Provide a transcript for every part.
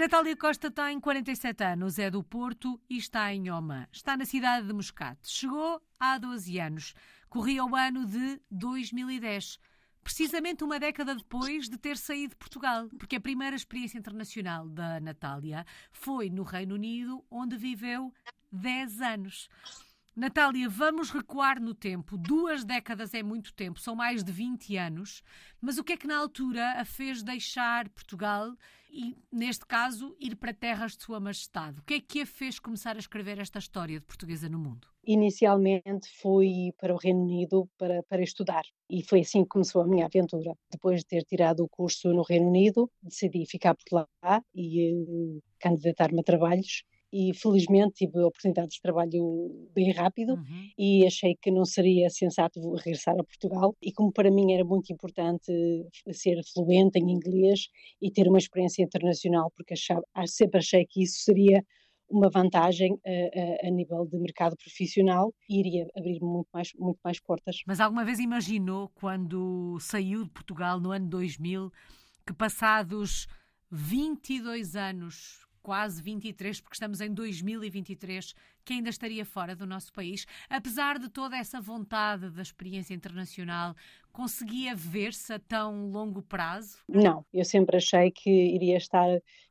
Natália Costa tem 47 anos, é do Porto e está em Oman. Está na cidade de Moscate. Chegou há 12 anos. Corria o ano de 2010 precisamente uma década depois de ter saído de Portugal, porque a primeira experiência internacional da Natália foi no Reino Unido, onde viveu 10 anos. Natália, vamos recuar no tempo. Duas décadas é muito tempo, são mais de 20 anos. Mas o que é que na altura a fez deixar Portugal e, neste caso, ir para terras de Sua Majestade? O que é que a fez começar a escrever esta história de portuguesa no mundo? Inicialmente fui para o Reino Unido para, para estudar e foi assim que começou a minha aventura. Depois de ter tirado o curso no Reino Unido, decidi ficar por lá e uh, candidatar-me a trabalhos e felizmente tive oportunidades de trabalho bem rápido uhum. e achei que não seria sensato regressar a Portugal e como para mim era muito importante ser fluente em inglês e ter uma experiência internacional porque achava, sempre achei que isso seria uma vantagem a, a, a, nível de mercado profissional e iria abrir muito mais, muito mais portas. Mas alguma vez imaginou, quando saiu de Portugal no ano 2000, que passados 22 anos quase 23, porque estamos em 2023, que ainda estaria fora do nosso país. Apesar de toda essa vontade da experiência internacional, conseguia ver-se a tão longo prazo? Não, eu sempre achei que iria estar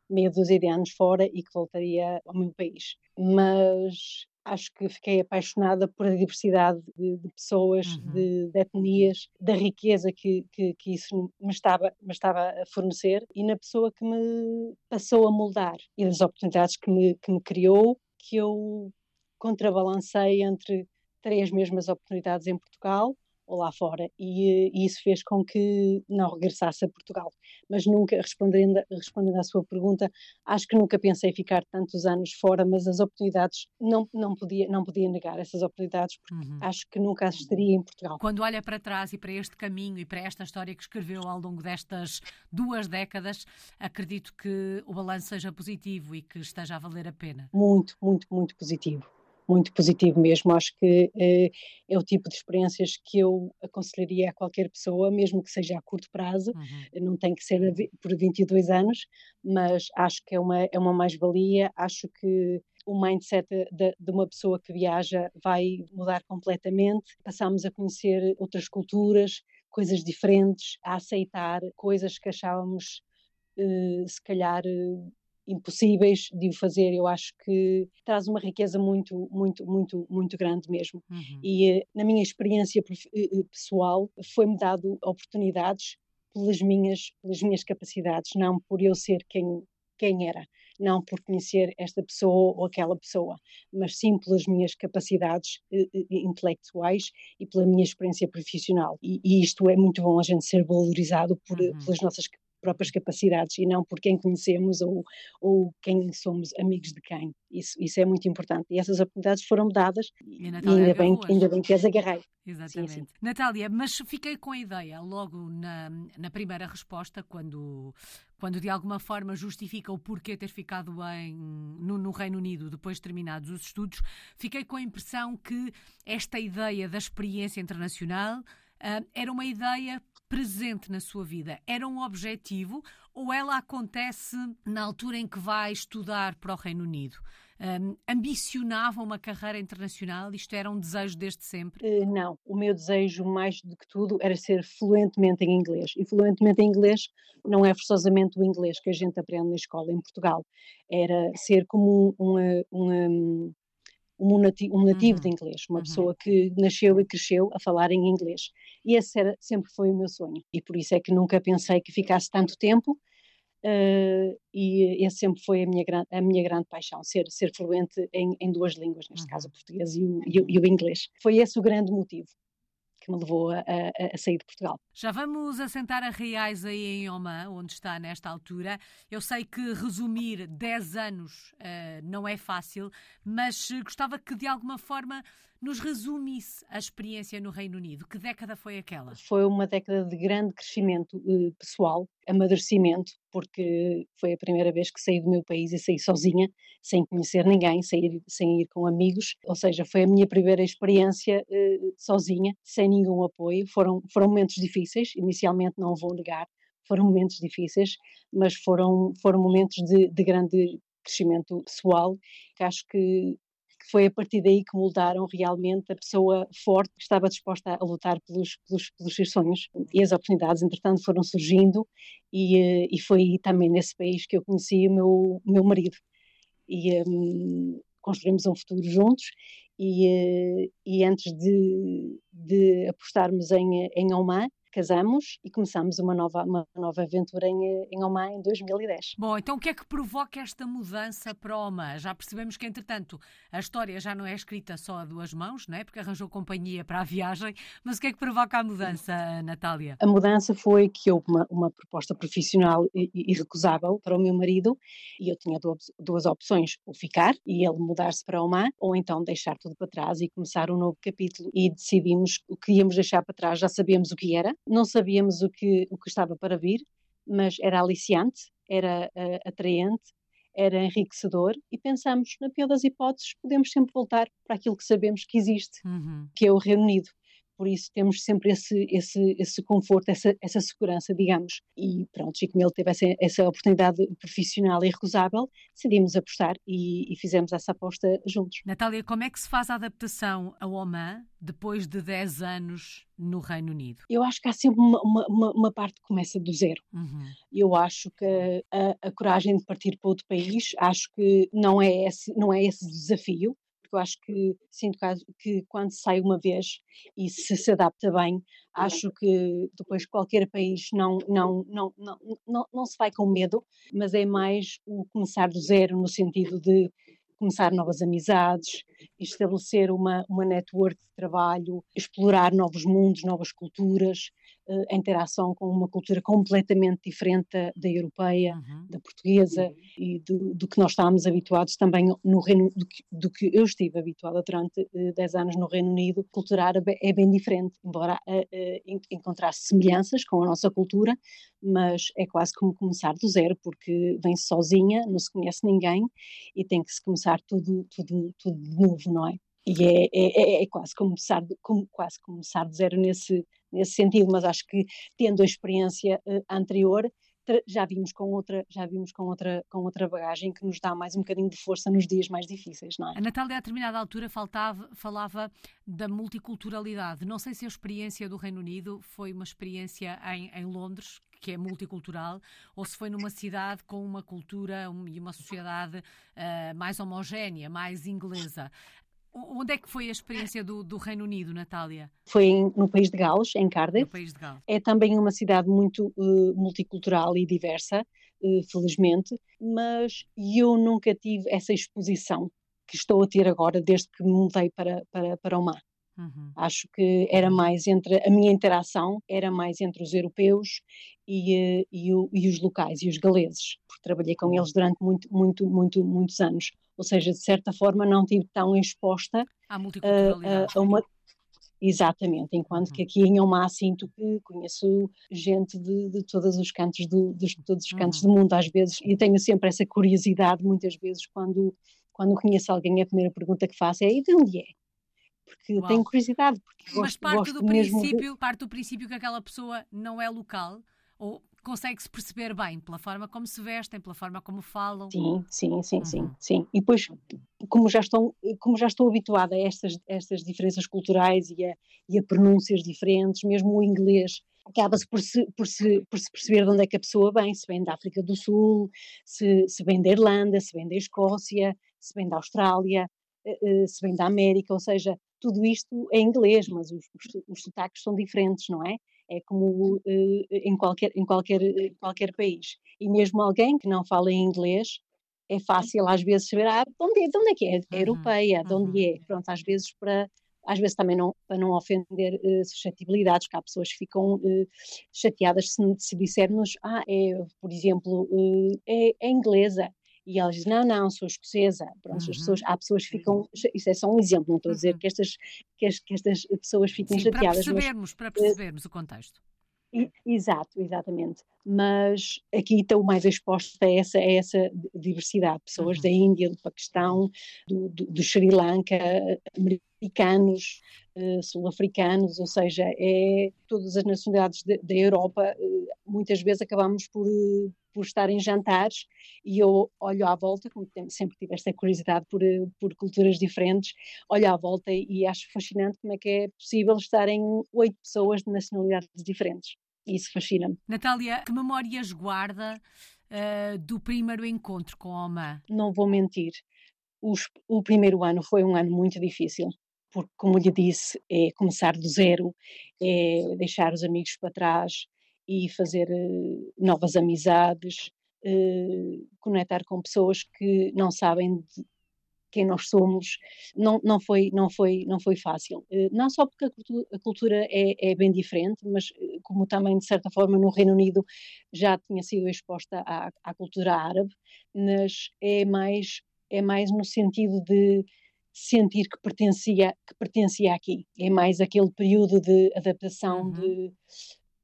meia dúzia de anos fora e que voltaria ao meu país. Mas acho que fiquei apaixonada por a diversidade de, de pessoas, uhum. de, de, etnias, da riqueza que, que, que, isso me estava, me estava a fornecer e na pessoa que me passou a moldar e das oportunidades que me, que me criou, que eu contrabalancei entre três mesmas oportunidades em Portugal ou lá fora, e, e, isso fez com que não regressasse a Portugal. Mas nunca, respondendo, respondendo à sua pergunta, acho que nunca pensei ficar tantos anos fora, mas as oportunidades, não, não, podia, não podia negar essas oportunidades, porque uhum. acho que nunca as teria em Portugal. Quando olha para trás e para este caminho e para esta história que escreveu ao longo destas duas décadas, acredito que o balanço seja positivo e que esteja a valer a pena. Muito, muito, muito positivo muito positivo mesmo. Acho que eh, é o tipo de experiências que eu aconselharia a qualquer pessoa, mesmo que seja a curto prazo, uhum. não tem que ser por 22 anos, mas acho que é uma, é uma mais-valia. Acho que o mindset de, de, uma pessoa que viaja vai mudar completamente. Passamos a conhecer outras culturas, coisas diferentes, a aceitar coisas que achávamos Uh, se calhar uh, impossíveis de o fazer. Eu acho que traz uma riqueza muito, muito, muito, muito grande mesmo. Uhum. E eh, na minha experiência eh, eh, pessoal foi-me dado oportunidades pelas minhas, pelas minhas capacidades, não por eu ser quem quem era, não por conhecer esta pessoa ou aquela pessoa, mas sim pelas minhas capacidades intelectuais e pela minha experiência profissional. E, e, isto é muito bom a gente ser valorizado por, uhum. pelas nossas próprias capacidades e não por quem conhecemos ou, ou quem somos amigos de quem. Isso, isso é muito importante. E essas oportunidades foram dadas e, e ainda, bem, ainda bem que as agarrei. Exatamente. Sim, sim. Natália, mas fiquei com a ideia, logo na, na primeira resposta, quando, quando de alguma forma justifica o porquê ter ficado em, no, no Reino Unido depois de terminados os estudos, fiquei com a impressão que esta ideia da experiência internacional uh, era uma ideia presente na sua vida? Era um objetivo ou ela acontece na altura em que vai estudar para o Reino Unido? Um, ambicionava uma carreira internacional? Isto era um desejo desde sempre? Uh, não, o meu desejo mais do que tudo era ser fluentemente em inglês. E fluentemente em inglês não é forçosamente o inglês que a gente aprende na escola em Portugal. Era ser como uma, uma um nativo, um nativo uhum. de inglês, uma uhum. pessoa que nasceu e cresceu a falar em inglês. E esse era, sempre foi o meu sonho. E por isso é que nunca pensei que ficasse tanto tempo. Uh, e esse sempre foi a minha, a minha grande paixão, ser, ser fluente em, em duas línguas, neste uhum. caso o português e o, e, o, e o inglês. Foi esse o grande motivo que me levou a, a, a, sair de Portugal. Já vamos assentar a reais aí em Oman, onde está nesta altura. Eu sei que resumir 10 anos uh, não é fácil, mas gostava que de alguma forma nos resumisse a experiência no Reino Unido. Que década foi aquela? Foi uma década de grande crescimento uh, pessoal, amadurecimento, porque foi a primeira vez que saí do meu país e saí sozinha, sem conhecer ninguém, sem ir, sem ir com amigos. Ou seja, foi a minha primeira experiência uh, sozinha, sem nenhum apoio. Foram, foram momentos difíceis, inicialmente não vou negar, foram momentos difíceis, mas foram, foram momentos de, de grande crescimento pessoal, que acho que foi a partir daí que moldaram realmente a pessoa forte que estava disposta a lutar pelos, pelos, pelos seus sonhos. E as oportunidades, entretanto, foram surgindo, e, eh, e foi também nesse país que eu conheci o meu, meu marido. E um, construímos um futuro juntos. E, eh, e antes de, de apostarmos em, em Oman, casamos e começamos uma nova, uma nova aventura em, em Oman em 2010. Bom, então o que é que provoca esta mudança para Oman? Já percebemos que, entretanto, a história já não é escrita só a duas mãos, não é? Porque arranjou companhia para a viagem, mas o que é que provoca a mudança, Natália? A mudança foi que houve uma, uma proposta profissional irrecusável para o meu marido e eu tinha duas, duas opções, ou ficar e ele mudar-se para Oman, ou então deixar tudo para trás e começar um novo capítulo. E decidimos o que íamos deixar para trás, já sabíamos o que era, não sabíamos o que, o que estava para vir, mas era aliciante, era uh, atraente, era enriquecedor e pensamos, na pior das hipóteses, podemos sempre voltar para aquilo que sabemos que existe, uhum. que é o Reino Unido por isso temos sempre esse, esse, esse conforto, essa, essa segurança, digamos. E pronto, e como ele teve essa, essa oportunidade profissional irrecusável, decidimos apostar e, e, fizemos essa aposta juntos. Natália, como é que se faz a adaptação ao Oman depois de 10 anos no Reino Unido? Eu acho que há sempre uma, uma, uma parte que começa do zero. Uhum. Eu acho que a, a, coragem de partir para outro país, acho que não é esse, não é esse desafio porque eu acho que sinto que quando sai uma vez e se se adapta bem, acho que depois qualquer país não, não, não, não, não, não se vai com medo, mas é mais o começar do zero no sentido de começar novas amizades, estabelecer uma, uma network de trabalho, explorar novos mundos, novas culturas, a interação com uma cultura completamente diferente da, da europeia, uhum. da portuguesa uhum. e do, do, que nós estávamos habituados também no Reino do que, do que eu estive habituada durante uh, eh, 10 anos no Reino Unido. Culturar é bem diferente, embora uh, encontrar semelhanças com a nossa cultura, mas é quase como começar do zero, porque vem-se sozinha, não se conhece ninguém e tem que se começar tudo, tudo, tudo de novo, não é? E é, é, é, é quase, começar, como, quase começar de zero nesse, nesse sentido, mas acho que tendo a experiência uh, anterior, já vimos com outra, já vimos com outra, com outra bagagem que nos dá mais um bocadinho de força nos dias mais difíceis, não é? A Natália, a determinada altura, faltava, falava da multiculturalidade. Não sei se a experiência do Reino Unido foi uma experiência em, em Londres, que é multicultural, ou se foi numa cidade com uma cultura e uma sociedade uh, mais homogénea, mais inglesa. Onde é que foi a experiência do, do Reino Unido, Natália? Foi em, no país de Gales, em Cardiff. No país de Gales. É também uma cidade muito uh, multicultural e diversa, uh, felizmente, mas eu nunca tive essa exposição que estou a ter agora desde que me mudei para, para, para o mar. Uhum. Acho que era mais entre a minha interação era mais entre os europeus e, eh, e, e os locais e os galeses, porque trabalhei com eles durante muito, muito, muito, muitos anos. Ou seja, de certa forma não estive tão exposta à multiculturalidade. A, a uma, Exatamente, enquanto que uhum. aqui em Omar sinto que conheço gente de, de todos os cantos do, de todos os cantos uhum. do mundo às vezes e tenho sempre essa curiosidade muitas vezes quando quando conheço alguém a primeira pergunta que faço é e de onde é? Porque Uau. tenho curiosidade. Porque Mas gosto, parte, gosto do princípio, de... parte do princípio que aquela pessoa não é local ou consegue-se perceber bem pela forma como se vestem, pela forma como falam. Sim, sim, sim, uhum. sim, sim. E depois, como já estou, como já estou habituada a estas, estas diferenças culturais e a, e a pronúncias diferentes, mesmo o inglês acaba-se por se, por, se, por se perceber de onde é que a pessoa vem, se vem da África do Sul, se, se vem da Irlanda, se vem da Escócia, se vem da Austrália, eh, eh, se vem da América, ou seja, tudo isto é inglês, mas os, os, os sotaques são diferentes, não é? É como uh, em, qualquer, em qualquer, qualquer país. E mesmo alguém que não fala em inglês, é fácil às vezes saber ah, de, onde é, de onde é que é? É uhum, europeia, de onde é? Pronto, às vezes para às vezes também não, para não ofender uh, suscetibilidades, que há pessoas que ficam uh, chateadas se, se dissermos, ah, é, por exemplo, uh, é, é inglesa, e elas dizem, não, não, sou escocesa. Pronto, uhum. as pessoas, há pessoas que ficam, isso é só um exemplo, não estou a dizer uhum. que, estas, que, as, que estas pessoas fiquem Sim, chateadas. Para percebermos, mas, para percebermos o contexto. Exato, exatamente. Mas aqui estou mais exposta a essa, a essa diversidade, pessoas uhum. da Índia, do Paquistão, do, do, do Sri Lanka, americanos, uh, sul-africanos, ou seja, é todas as nacionalidades da Europa, uh, muitas vezes acabamos por, uh, por estar em jantares e eu olho à volta, como sempre tive esta curiosidade por, por culturas diferentes, olho à volta e acho fascinante como é que é possível estarem oito pessoas de nacionalidades diferentes. Isso fascina-me. Natália, que memórias guarda do primeiro encontro com a Oma? Não vou mentir. Os, o primeiro ano foi um ano muito difícil porque, como lhe disse, é começar do zero, é deixar os amigos para trás e fazer uh, novas amizades, uh, conectar com pessoas que não sabem quem nós somos. Não, não, foi, não, foi, não foi fácil. Uh, não só porque a cultura, é, é, bem diferente, mas como também, de certa forma, no Reino Unido já tinha sido exposta à, à cultura árabe, mas é mais, é mais no sentido de sentir que pertencia, que pertencia aqui. É mais aquele período de adaptação uhum. de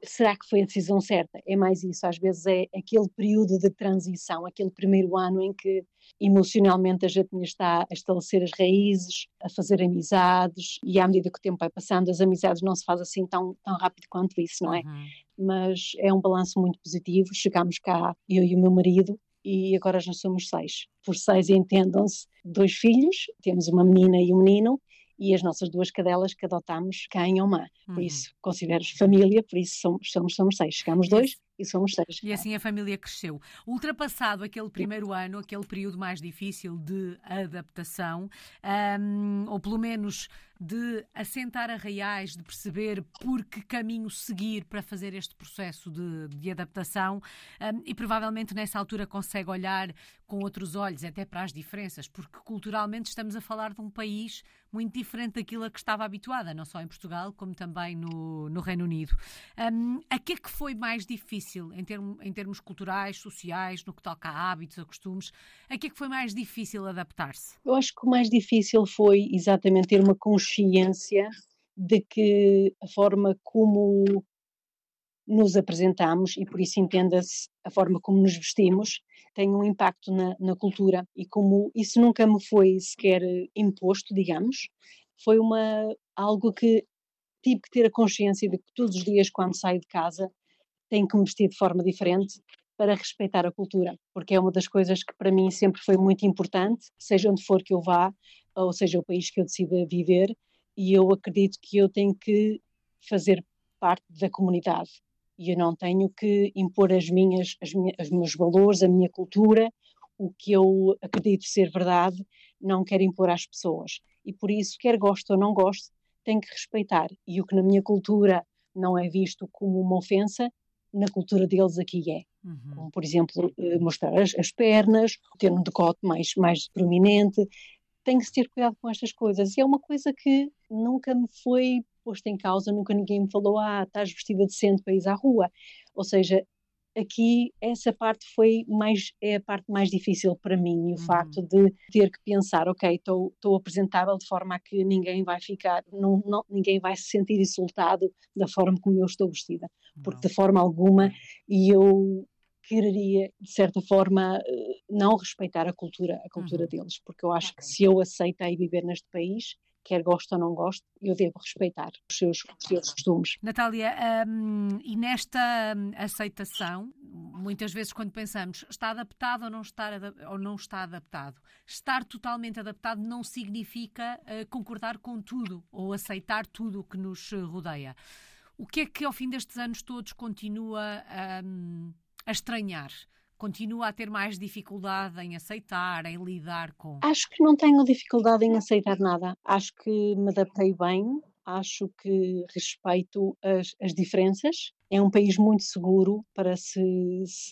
será que foi a decisão certa? É mais isso, às vezes é aquele período de transição, aquele primeiro ano em que emocionalmente a gente está a estabelecer as raízes, a fazer amizades, e à medida que o tempo vai passando, as amizades não se fazem assim tão, tão rápido quanto isso, não é? Uhum. Mas é um balanço muito positivo. Chegámos cá, eu e o meu marido, e agora já somos seis. Por seis entendam-se dois filhos, temos uma menina e um menino, e as nossas duas cadelas que adotámos cá em Oman. Por uhum. isso, considero família, por isso somos, somos, somos seis. Chegamos dois e somos seis. E assim a família cresceu. Ultrapassado aquele primeiro ano, aquele período mais difícil de adaptação, um, ou pelo menos de assentar arraiais, de perceber por que caminho seguir para fazer este processo de, de adaptação um, e provavelmente nessa altura consegue olhar com outros olhos até para as diferenças, porque culturalmente estamos a falar de um país muito diferente daquilo a que estava habituada, não só em Portugal como também no, no Reino Unido. Um, a que é que foi mais difícil em, termo, em termos culturais, sociais, no que toca a hábitos, a costumes? A que é que foi mais difícil adaptar-se? Eu acho que o mais difícil foi exatamente ter uma consciência de que a forma como nos apresentamos, e por isso entenda-se a forma como nos vestimos, tem um impacto na, na, cultura. E como isso nunca me foi sequer imposto, digamos, foi uma, algo que tive que ter a consciência de que todos os dias, quando saio de casa, tenho que me vestir de forma diferente para respeitar a cultura, porque é uma das coisas que para mim sempre foi muito importante, seja onde for que eu vá, ou seja o país que eu decida viver, e eu acredito que eu tenho que fazer parte da comunidade e eu não tenho que impor as minhas, as minhas, os meus valores, a minha cultura, o que eu acredito ser verdade, não quero impor às pessoas. E por isso, quer gosto ou não gosto, tenho que respeitar. E o que na minha cultura não é visto como uma ofensa, na cultura deles aqui é. Uhum. Como, por exemplo, eh, mostrar as, as, pernas, ter um decote mais, mais prominente, tem que se ter cuidado com estas coisas. E é uma coisa que nunca me foi posta em causa, nunca ninguém me falou, ah, estás vestida decente para ir à rua. Ou seja, aqui essa parte foi mais, é a parte mais difícil para mim, e o uhum. facto de ter que pensar, ok, estou apresentável de forma a que ninguém vai ficar, não, não, ninguém vai se sentir insultado da forma como eu estou vestida, porque não. de forma alguma, e eu quereria, de certa forma, eh, não respeitar a cultura, a cultura uhum. deles, porque eu acho que se eu aceitei viver neste país, quer gosto ou não gosto, eu devo respeitar os seus, os seus costumes. Natália, um, e nesta hum, aceitação, muitas vezes quando pensamos está adaptado ou não está, ou não está adaptado, estar totalmente adaptado não significa uh, concordar com tudo ou aceitar tudo o que nos rodeia. O que é que ao fim destes anos todos continua um, a estranhar? Continua a ter mais dificuldade em aceitar, em lidar com? Acho que não tenho dificuldade em aceitar nada. Acho que me adaptei bem, acho que respeito as, as diferenças. É um país muito seguro para se,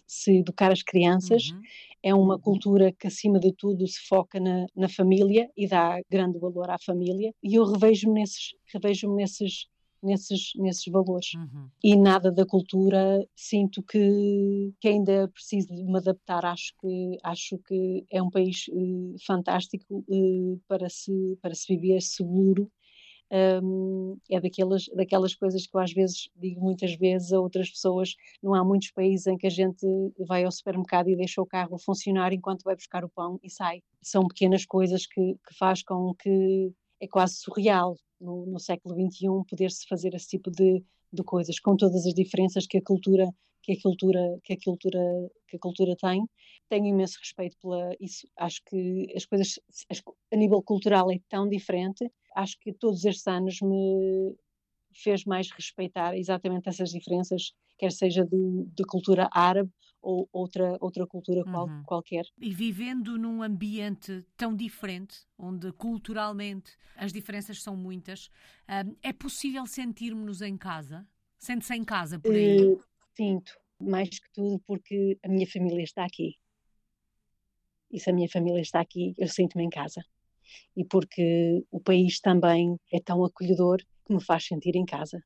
se educar as crianças. Uhum. É uma cultura que, acima de tudo, se foca na, na família e dá grande valor à família. E eu revejo-me nesses, revejo nesses, nesses, nesses valores. Uhum. E nada da cultura sinto que, que ainda preciso de me adaptar. Acho que, acho que é um país uh, fantástico uh, para, se, para se viver seguro. um, é daquelas, daquelas coisas que eu às vezes digo muitas vezes a outras pessoas. Não há muitos países em que a gente vai ao supermercado e deixa o carro funcionar enquanto vai buscar o pão e sai. São pequenas coisas que, que faz com que é quase surreal no, no século XXI poder-se fazer esse tipo de, de coisas, com todas as diferenças que a cultura que a cultura que a cultura que a cultura tem. Tenho imenso respeito pela isso acho que as coisas a nível cultural é tão diferente. Acho que todos estes anos me fez mais respeitar exatamente essas diferenças quer seja de, de cultura árabe ou outra, outra cultura qual, uhum. qualquer. E vivendo num ambiente tão diferente, onde culturalmente as diferenças são muitas, hum, é possível sentirmos-nos em casa? Sente-se em casa por aí? Uh, sinto, mais que tudo porque a minha família está aqui. E se a minha família está aqui, eu sinto-me em casa. E porque o país também é tão acolhedor que me faz sentir em casa,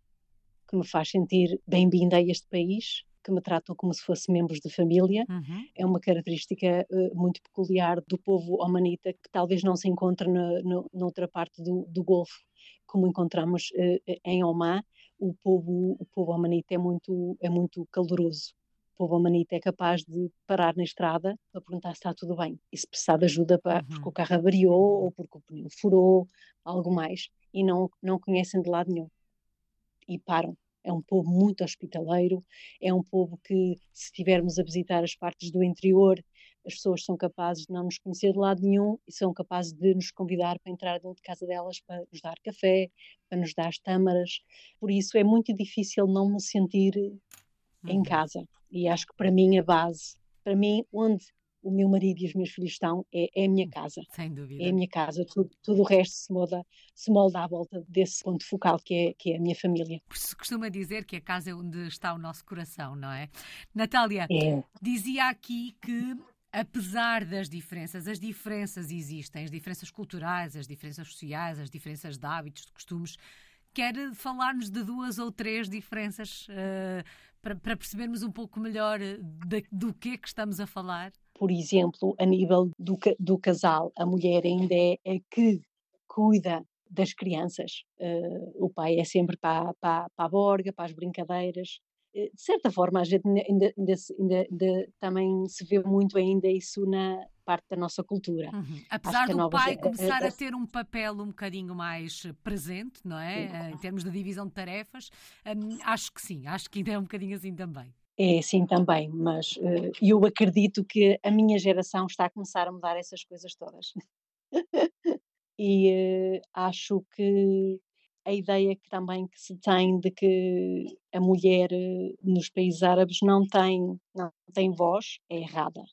que me faz sentir bem-vinda a este país que me tratam como se fossem membros de família. Uhum. É uma característica uh, muito peculiar do povo omanita que talvez não se encontre na, na, noutra parte do, do Golfo, como encontramos uh, em Oman. O povo, o povo omanita é muito, é muito caloroso. O povo omanita é capaz de parar na estrada para perguntar se está tudo bem. E se precisar de ajuda para, uhum. porque o carro avariou ou porque o pneu furou, algo mais. E não, não conhecem de lado nenhum. E param é um povo muito hospitaleiro, é um povo que, se estivermos a visitar as partes do interior, as pessoas são capazes de não nos conhecer de lado nenhum e são capazes de nos convidar para entrar dentro de casa delas para nos dar café, para nos dar as tâmaras. Por isso é muito difícil não me sentir uhum. em casa. E acho que para mim a base, para mim, onde o meu marido e os meus filhos estão, é, é a minha casa. Sem dúvida. É a minha casa. Tudo, tudo o resto se molda, se molda à volta desse ponto focal que é, que é a minha família. Se costuma dizer que a casa é onde está o nosso coração, não é? Natália, é. dizia aqui que apesar das diferenças, as diferenças existem, as diferenças culturais, as diferenças sociais, as diferenças de hábitos, de costumes. Quer falar-nos de duas ou três diferenças uh, para, para, percebermos um pouco melhor de, do que é que estamos a falar? Por exemplo, a nível do, do casal, a mulher ainda é a que cuida das crianças. Uh, o pai é sempre para, para, para, a borga, para as brincadeiras. Uh, de certa forma, a gente ainda, ainda, ainda, ainda, também se vê muito ainda isso na parte da nossa cultura. Uhum. Apesar do pai começar a ter um papel um bocadinho mais presente, não é? Em termos de divisão de tarefas, um, acho que sim, acho que ainda é um bocadinho assim também. É assim também, mas uh, eu acredito que a minha geração está a começar a mudar essas coisas todas. e uh, acho que a ideia que também que se tem de que a mulher uh, nos países árabes não tem, não tem voz é errada.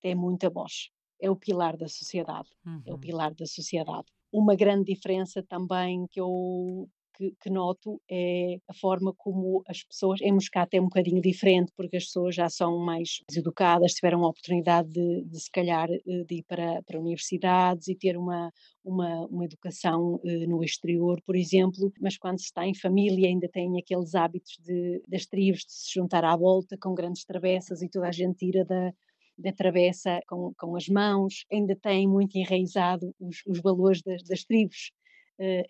Tem muita voz. É o pilar da sociedade. Uhum. É o uhum. pilar da sociedade. Uma grande diferença também que eu que, que, noto é a forma como as pessoas, em Moscato é um bocadinho diferente, porque as pessoas já são mais educadas, tiveram a oportunidade de, de se calhar, eh, de ir para, para universidades e ter uma, uma, uma educação uh, no exterior, por exemplo, mas quando se está em família ainda tem aqueles hábitos de, das tribos, de se juntar à volta com grandes travessas e toda a gente tira da, da travessa com, com as mãos, ainda tem muito enraizado os, os valores das, das tribos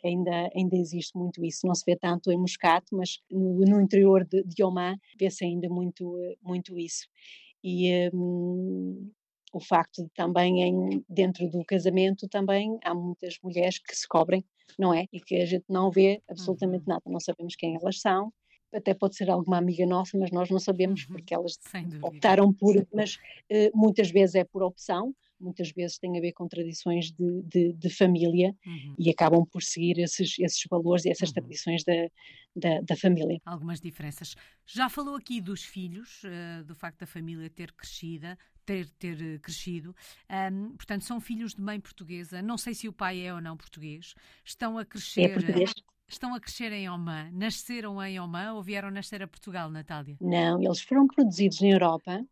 ainda, ainda existe muito isso. Não se vê tanto em Moscato, mas no, no interior de, de Oman vê-se ainda muito, uh, muito isso. E um, o facto de também em, dentro do casamento também há muitas mulheres que se cobrem, não é? E que a gente não vê absolutamente uhum. nada, não sabemos quem elas são, até pode ser alguma amiga nossa, mas nós não sabemos uhum. porque elas optaram por, mas uh, muitas vezes é por opção, muitas vezes tem a ver com tradições de, de, de família uhum. e acabam por seguir esses, esses valores e essas uhum. tradições da, da, da, família. Algumas diferenças. Já falou aqui dos filhos, uh, do facto da família ter crescida, ter, ter eh, crescido. Um, portanto, são filhos de mãe portuguesa. Não sei se o pai é ou não português. Estão a crescer. É português. Estão a crescer em Oman. Nasceram em Oman ou vieram nascer a Portugal, Natália? Não, eles foram produzidos na Europa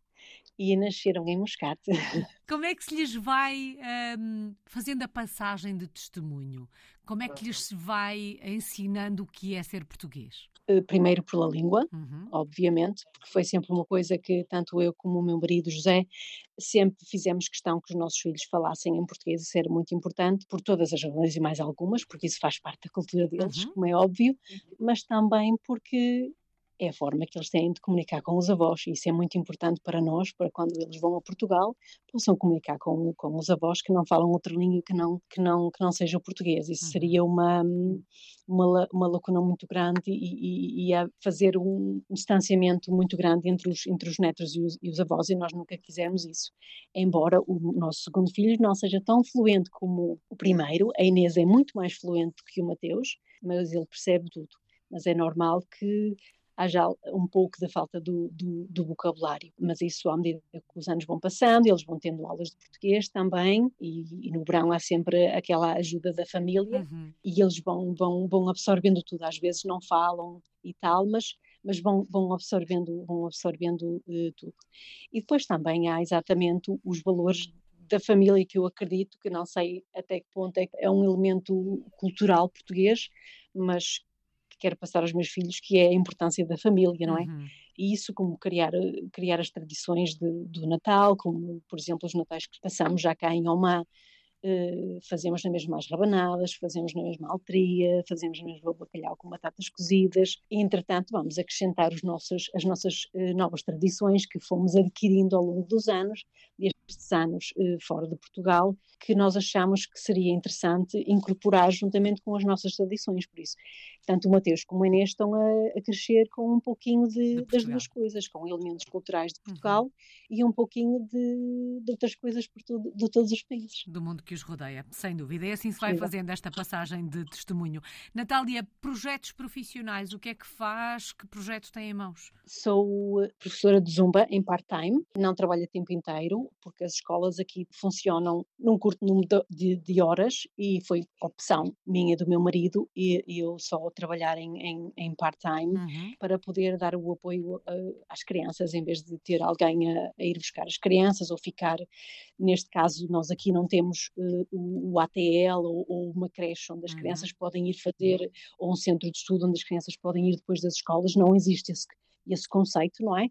e nasceram em Moscate. Como é que se lhes vai um, fazendo a passagem de testemunho? Como é que lhes se vai ensinando o que é ser português? eh, primeiro pela língua, uhum. obviamente, porque foi sempre uma coisa que tanto eu como o meu marido José sempre fizemos questão que os nossos filhos falassem em português, isso era muito importante, por todas as razões e mais algumas, porque isso faz parte da cultura deles, uhum. como é óbvio, mas também porque é a forma que eles têm de comunicar com os avós, isso é muito importante para nós, para quando eles vão a Portugal, possam comunicar com, com os avós que não falam outra língua que não, que não, que não seja o português. Isso uhum. seria uma, uma, uma lacuna muito grande e, e, e fazer um, um, distanciamento muito grande entre os, entre os netos e os, e os avós, e nós nunca quisemos isso. Embora o nosso segundo filho não seja tão fluente como o primeiro, a Inês é muito mais fluente que o Mateus, mas ele percebe tudo mas é normal que haja um pouco da falta do, do, do, vocabulário. Mas isso, à medida que os anos vão passando, eles vão tendo aulas de português também, e, e no verão há sempre aquela ajuda da família, uhum. e eles vão, vão, vão absorvendo tudo. Às vezes não falam e tal, mas mas vão, vão absorvendo, vão absorvendo uh, tudo. E depois também há exatamente os valores da família que eu acredito, que não sei até que ponto é, é um elemento cultural português, mas quero passar aos meus filhos, que é a importância da família, não é? Uhum. E isso como criar, criar as tradições de, do Natal, como por exemplo os natais que passamos já cá em Oman, Uh, fazemos na mesma as rabanadas, fazemos na mesma altria, fazemos na mesma bacalhau com batatas cozidas e, entretanto, vamos acrescentar os nossos, as nossas uh, novas tradições que fomos adquirindo ao longo dos anos, anos uh, fora de Portugal, que nós achamos que seria interessante incorporar juntamente com as nossas tradições, por isso tanto o Mateus como a Inês estão a, a crescer com um pouquinho de, de das duas coisas, com elementos culturais de Portugal uhum. e um pouquinho de, de outras coisas por tudo, de todos os países. Do mundo que os rodeia, sem dúvida. E assim se vai fazendo esta passagem de testemunho. Natália, projetos profissionais, o que é que faz? Que projeto tem em mãos? Sou eh, professora de Zumba em part-time, não trabalho a tempo inteiro, porque as escolas aqui funcionam num curto número de, de horas e foi opção minha do meu marido e eu só trabalhar em, em, em part-time uhum. para poder dar o apoio uh, às crianças, em vez de ter alguém a, a, ir buscar as crianças ou ficar. Neste caso, nós aqui não temos uh, o, o, ATL ou, ou, uma creche onde as uhum. crianças podem ir fazer, ou um centro de estudo onde as crianças podem ir depois das escolas, não existe esse, esse conceito, não é?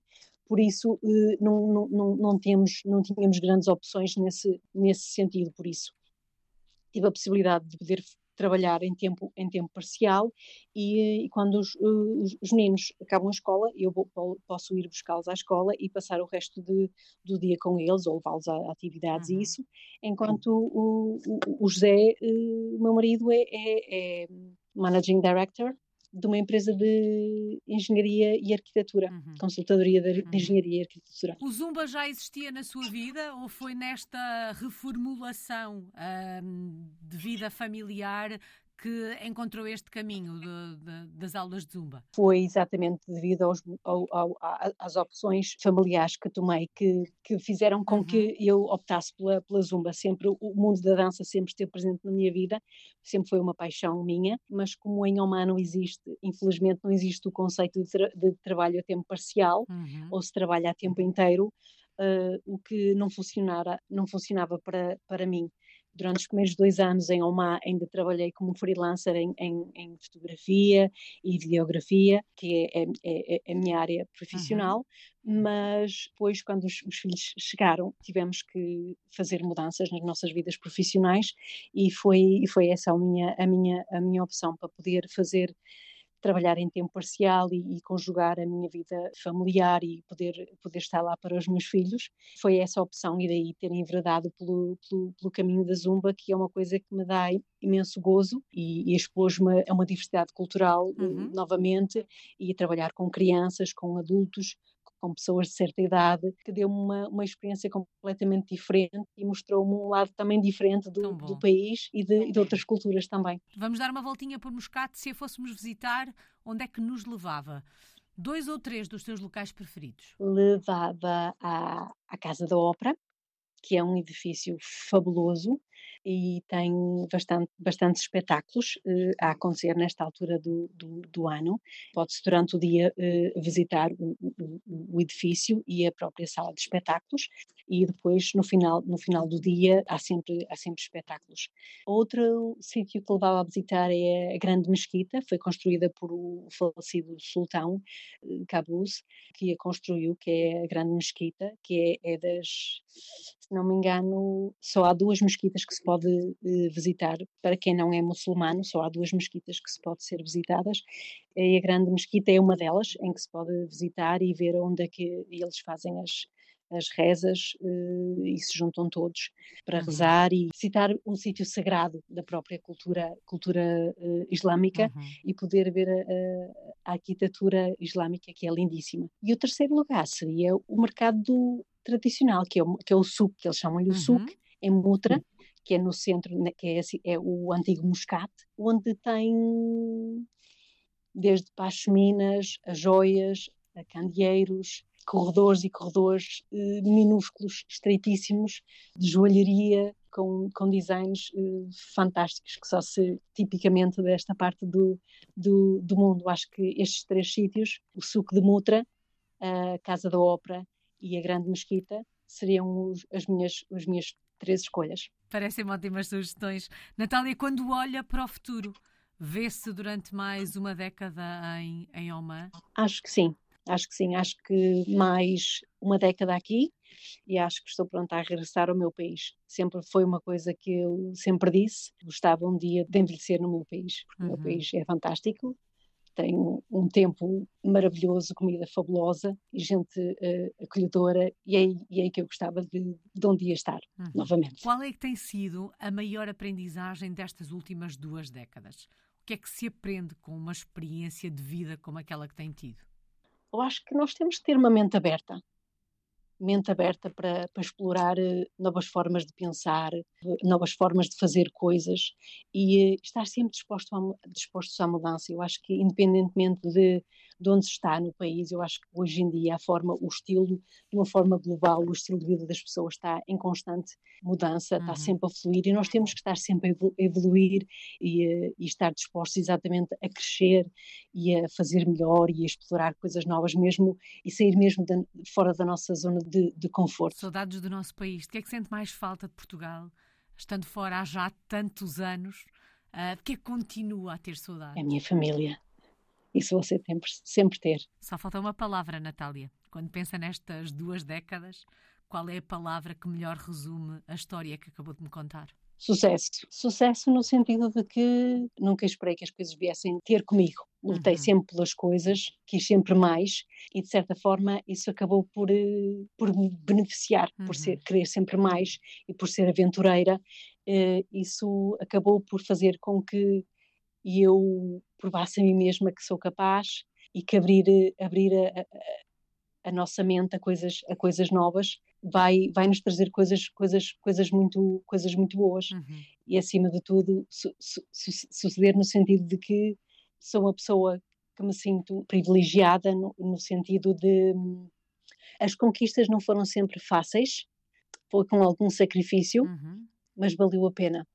Por isso uh, não, não, não, não, temos, não tínhamos grandes opções nesse, nesse sentido, por isso tive a possibilidade de poder trabalhar em tempo, em tempo parcial e, e quando os, os, os, meninos acabam a escola, eu vou, posso ir buscá-los à escola e passar o resto de, do dia com eles ou levá-los a, atividades uhum. e isso, enquanto o, o, o José, eh, o meu marido, é, é, é Managing Director de uma empresa de engenharia e arquitetura, uhum. consultadoria de, uhum. engenharia e arquitetura. O Zumba já existia na sua vida ou foi nesta reformulação um, de vida familiar que encontrou este caminho de, de, das aulas de Zumba? Foi exatamente devido aos, ao, ao, às opções familiares que tomei, que, que fizeram com uhum. que eu optasse pela, pela Zumba. Sempre o mundo da dança sempre esteve presente na minha vida, sempre foi uma paixão minha, mas como em Oman não existe, infelizmente não existe o conceito de, tra de trabalho a tempo parcial, uhum. ou se trabalha a tempo inteiro, uh, o que não, funcionara, não funcionava para, para mim durante os primeiros dois anos em Oman ainda trabalhei como freelancer em, em, em fotografia e videografia, que é, é, é, é a minha área profissional, uhum. mas depois quando os, os, filhos chegaram tivemos que fazer mudanças nas nossas vidas profissionais e foi, foi essa a minha, a, minha, a minha opção para poder fazer trabalhar em tempo parcial e, e, conjugar a minha vida familiar e poder, poder estar lá para os meus filhos. Foi essa a opção e daí ter enveredado pelo, pelo, pelo caminho da Zumba, que é uma coisa que me dá imenso gozo e, e expôs-me a uma diversidade cultural uhum. novamente e trabalhar com crianças, com adultos, com pessoas de certa idade, que deu-me uma, uma experiência completamente diferente e mostrou-me um lado também diferente do, do país e de, e de, outras culturas também. Vamos dar uma voltinha por Moscate, se a fôssemos visitar, onde é que nos levava? Dois ou três dos teus locais preferidos? Levava à, à Casa da Ópera, que é um edifício fabuloso, e tem bastante, bastantes espetáculos uh, a acontecer nesta altura do, do, do ano. Pode-se durante o dia uh, visitar o, o, o, edifício e a própria sala de espetáculos e depois no final, no final do dia há sempre, há sempre espetáculos. Outro sítio que levava a visitar é a Grande Mesquita, foi construída por o falecido sultão Cabuz, que a construiu, que é a Grande Mesquita, que é, é das, se não me engano, só há duas mesquitas que se pode uh, visitar, para quem não é muçulmano, só há duas mesquitas que se pode ser visitadas, e a Grande Mesquita é uma delas, em que se pode visitar e ver onde é que eles fazem as, as rezas uh, e se juntam todos para uhum. rezar e visitar um sítio sagrado da própria cultura, cultura uh, islâmica uhum. e poder ver a, a, arquitetura islâmica que é lindíssima. E o terceiro lugar seria o mercado do, tradicional, que é o, que é o souk, que eles chamam-lhe o uhum. em Mutra, que é no centro, né, que é, assim, é o antigo Muscat, onde tem desde pacheminas, a joias, a candeeiros, corredores e corredores eh, minúsculos, estreitíssimos, de joalharia, com, com designs eh, fantásticos, que só se tipicamente desta parte do, do, do, mundo. Acho que estes três sítios, o Suco de Mutra, a Casa da Ópera e a Grande Mesquita, seriam os, as, minhas, as minhas três escolhas. Parecem ótimas sugestões. Natália, quando olha para o futuro, vê-se durante mais uma década em, em Oman? Acho que sim. Acho que sim, acho que mais uma década aqui e acho que estou pronta a regressar ao meu país. Sempre foi uma coisa que eu sempre disse, gostava um dia de envelhecer no meu país, porque uhum. o meu uhum. país é fantástico, tem um tempo maravilhoso, comida fabulosa e gente uh, acolhedora, e é, e é que eu gostava de, de um dia estar, uhum. novamente. Qual é que tem sido a maior aprendizagem destas últimas duas décadas? O que é que se aprende com uma experiência de vida como aquela que tem tido? Eu acho que nós temos que ter uma mente aberta mente aberta para, para explorar uh, novas formas de pensar, uh, novas formas de fazer coisas e uh, estar sempre disposto a, dispostos à mudança. Eu acho que, independentemente de, de onde se está no país, eu acho que hoje em dia a forma, o estilo, de uma forma global, o estilo de vida das pessoas está em constante mudança, uhum. está sempre a fluir e nós temos que estar sempre a evoluir e, e estar dispostos exatamente a crescer e a fazer melhor e a explorar coisas novas mesmo e sair mesmo de, fora da nossa zona de, de conforto. Saudades do nosso país. De que é que sente mais falta de Portugal, estando fora há já tantos anos? Uh, é que continua a ter saudades? É a minha família. Isso você tem sempre ter. Só falta uma palavra, Natália. Quando pensa nestas duas décadas, qual é a palavra que melhor resume a história que acabou de me contar? Sucesso. Sucesso no sentido de que nunca esperei que as coisas viessem ter comigo. Lutei uhum. sempre pelas coisas, quis sempre mais e de certa forma isso acabou por, eh, por me beneficiar, uhum. por ser, querer sempre mais e por ser aventureira. Uh, isso acabou por fazer com que eu provasse a mim mesma que sou capaz e que abrir, abrir a, a, a nossa mente a coisas, a coisas novas vai, vai nos trazer coisas, coisas, coisas, muito, coisas muito boas. Uhum. E acima de tudo, su, su, suceder no sentido de que sou uma pessoa que me sinto privilegiada no, no sentido de as conquistas não foram sempre fáceis, foi com algum sacrifício, uhum. mas valeu a pena.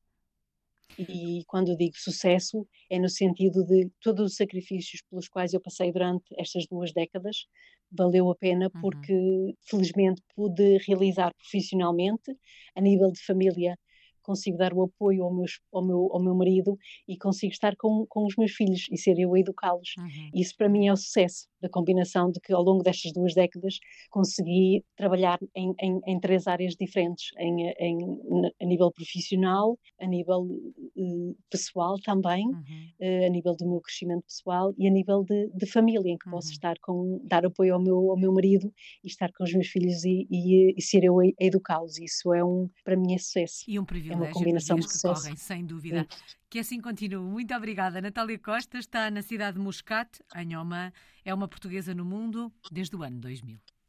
E quando digo sucesso, é no sentido de todos os sacrifícios pelos quais eu passei durante estas duas décadas valeu a pena uhum. porque uhum. felizmente pude realizar profissionalmente a nível de família consigo dar o apoio ao meu, ao meu, ao meu marido e consigo estar com, com os meus filhos e ser eu a educá-los. Uhum. Isso para mim é o sucesso da combinação de que ao longo destas duas décadas consegui trabalhar em, em, em três áreas diferentes, em, em, a nível profissional, a nível uh, pessoal também, uhum. uh, a nível do meu crescimento pessoal e a nível de, de família, em que uhum. posso estar com, dar apoio ao meu, ao meu marido e estar com os meus filhos e, e, e ser eu a, a educá-los. Isso é um, para mim é sucesso. E um privilégio uma combinação de que correm, sem dúvida. Sim. Que assim continue. Muito obrigada. Natália Costa está na cidade de Muscat, em Oman. É uma portuguesa no mundo desde o ano 2000.